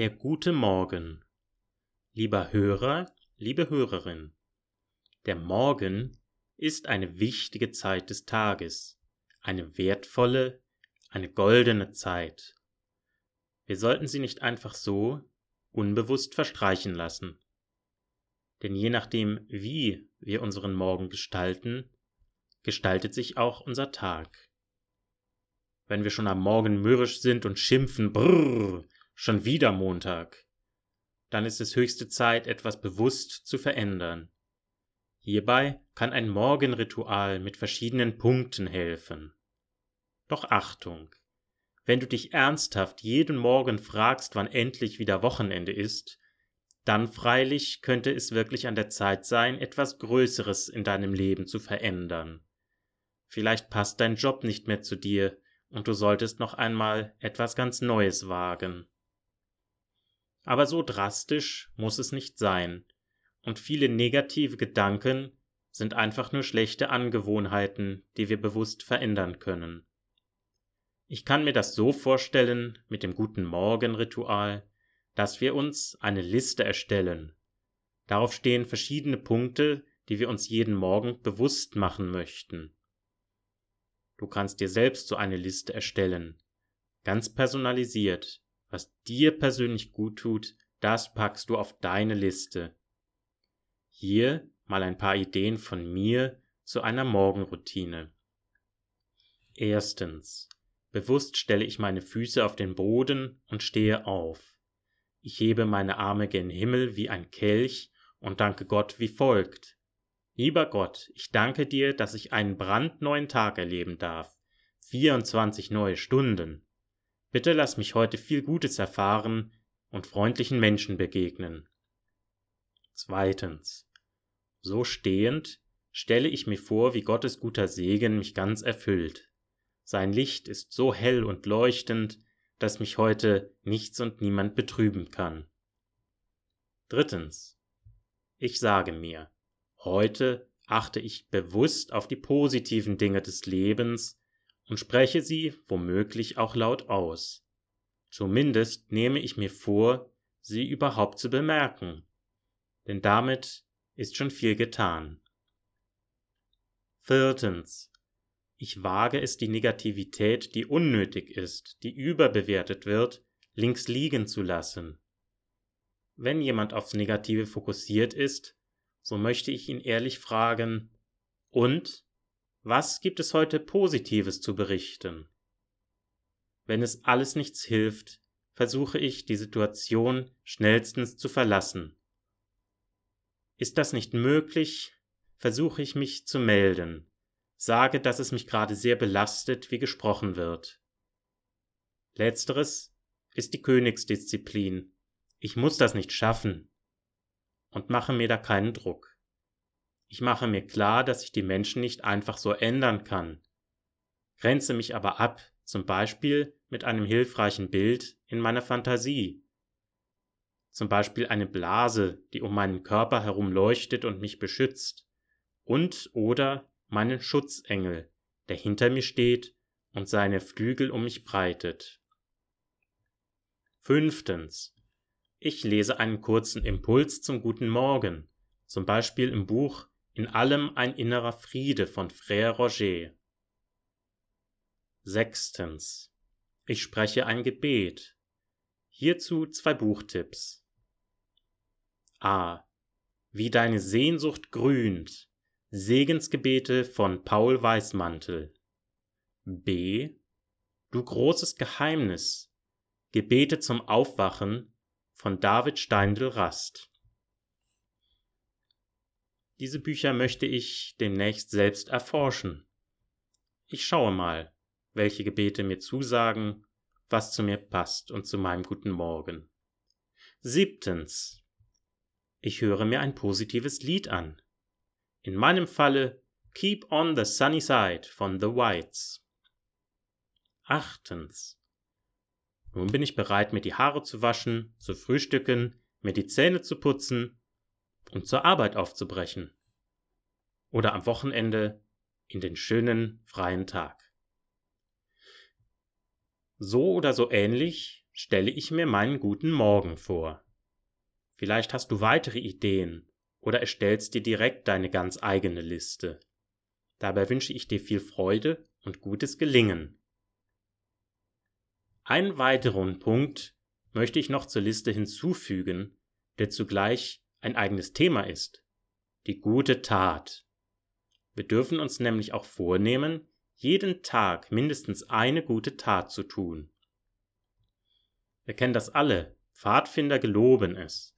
Der gute Morgen. Lieber Hörer, liebe Hörerin, der Morgen ist eine wichtige Zeit des Tages, eine wertvolle, eine goldene Zeit. Wir sollten sie nicht einfach so unbewusst verstreichen lassen. Denn je nachdem, wie wir unseren Morgen gestalten, gestaltet sich auch unser Tag. Wenn wir schon am Morgen mürrisch sind und schimpfen, brrr, schon wieder Montag, dann ist es höchste Zeit, etwas bewusst zu verändern. Hierbei kann ein Morgenritual mit verschiedenen Punkten helfen. Doch Achtung! Wenn du dich ernsthaft jeden Morgen fragst, wann endlich wieder Wochenende ist, dann freilich könnte es wirklich an der Zeit sein, etwas Größeres in deinem Leben zu verändern. Vielleicht passt dein Job nicht mehr zu dir und du solltest noch einmal etwas ganz Neues wagen. Aber so drastisch muss es nicht sein, und viele negative Gedanken sind einfach nur schlechte Angewohnheiten, die wir bewusst verändern können. Ich kann mir das so vorstellen mit dem guten Morgen-Ritual, dass wir uns eine Liste erstellen. Darauf stehen verschiedene Punkte, die wir uns jeden Morgen bewusst machen möchten. Du kannst dir selbst so eine Liste erstellen, ganz personalisiert. Was dir persönlich gut tut, das packst du auf deine Liste. Hier mal ein paar Ideen von mir zu einer Morgenroutine. Erstens. Bewusst stelle ich meine Füße auf den Boden und stehe auf. Ich hebe meine Arme gen Himmel wie ein Kelch und danke Gott wie folgt. Lieber Gott, ich danke dir, dass ich einen brandneuen Tag erleben darf. 24 neue Stunden. Bitte lass mich heute viel Gutes erfahren und freundlichen Menschen begegnen. Zweitens. So stehend stelle ich mir vor, wie Gottes guter Segen mich ganz erfüllt. Sein Licht ist so hell und leuchtend, dass mich heute nichts und niemand betrüben kann. Drittens. Ich sage mir, heute achte ich bewusst auf die positiven Dinge des Lebens und spreche sie womöglich auch laut aus. Zumindest nehme ich mir vor, sie überhaupt zu bemerken, denn damit ist schon viel getan. Viertens. Ich wage es, die Negativität, die unnötig ist, die überbewertet wird, links liegen zu lassen. Wenn jemand aufs Negative fokussiert ist, so möchte ich ihn ehrlich fragen, und was gibt es heute Positives zu berichten? Wenn es alles nichts hilft, versuche ich, die Situation schnellstens zu verlassen. Ist das nicht möglich, versuche ich mich zu melden, sage, dass es mich gerade sehr belastet, wie gesprochen wird. Letzteres ist die Königsdisziplin. Ich muss das nicht schaffen und mache mir da keinen Druck. Ich mache mir klar, dass ich die Menschen nicht einfach so ändern kann, grenze mich aber ab, zum Beispiel mit einem hilfreichen Bild in meiner Fantasie. Zum Beispiel eine Blase, die um meinen Körper herum leuchtet und mich beschützt, und oder meinen Schutzengel, der hinter mir steht und seine Flügel um mich breitet. Fünftens. Ich lese einen kurzen Impuls zum guten Morgen, zum Beispiel im Buch in allem ein innerer Friede von Frère Roger. Sechstens. Ich spreche ein Gebet. Hierzu zwei Buchtipps. A. Wie deine Sehnsucht grünt. Segensgebete von Paul Weißmantel. B. Du großes Geheimnis. Gebete zum Aufwachen von David Steindl Rast. Diese Bücher möchte ich demnächst selbst erforschen. Ich schaue mal, welche Gebete mir zusagen, was zu mir passt und zu meinem guten Morgen. Siebtens. Ich höre mir ein positives Lied an. In meinem Falle Keep on the Sunny Side von The Whites. Achtens. Nun bin ich bereit, mir die Haare zu waschen, zu frühstücken, mir die Zähne zu putzen und zur Arbeit aufzubrechen. Oder am Wochenende in den schönen freien Tag. So oder so ähnlich stelle ich mir meinen guten Morgen vor. Vielleicht hast du weitere Ideen oder erstellst dir direkt deine ganz eigene Liste. Dabei wünsche ich dir viel Freude und gutes Gelingen. Einen weiteren Punkt möchte ich noch zur Liste hinzufügen, der zugleich ein eigenes Thema ist. Die gute Tat. Wir dürfen uns nämlich auch vornehmen, jeden Tag mindestens eine gute Tat zu tun. Wir kennen das alle, Pfadfinder geloben es.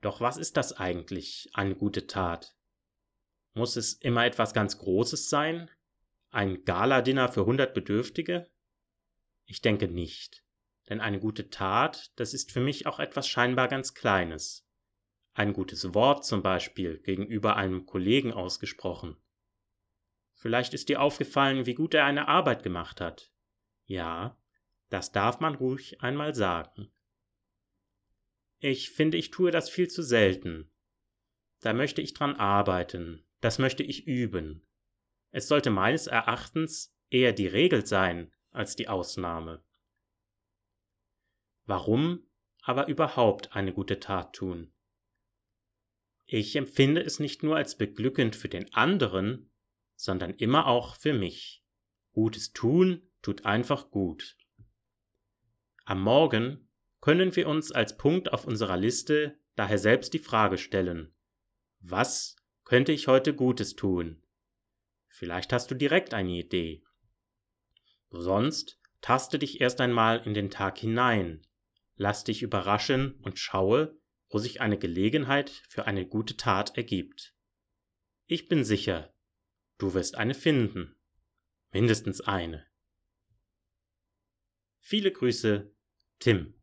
Doch was ist das eigentlich, eine gute Tat? Muss es immer etwas ganz Großes sein? Ein Galadinner für hundert Bedürftige? Ich denke nicht. Denn eine gute Tat, das ist für mich auch etwas scheinbar ganz Kleines. Ein gutes Wort zum Beispiel gegenüber einem Kollegen ausgesprochen. Vielleicht ist dir aufgefallen, wie gut er eine Arbeit gemacht hat. Ja, das darf man ruhig einmal sagen. Ich finde, ich tue das viel zu selten. Da möchte ich dran arbeiten, das möchte ich üben. Es sollte meines Erachtens eher die Regel sein als die Ausnahme. Warum aber überhaupt eine gute Tat tun? Ich empfinde es nicht nur als beglückend für den anderen, sondern immer auch für mich. Gutes tun tut einfach gut. Am Morgen können wir uns als Punkt auf unserer Liste daher selbst die Frage stellen, was könnte ich heute Gutes tun? Vielleicht hast du direkt eine Idee. Sonst taste dich erst einmal in den Tag hinein, lass dich überraschen und schaue, wo sich eine Gelegenheit für eine gute Tat ergibt. Ich bin sicher, du wirst eine finden. Mindestens eine. Viele Grüße, Tim.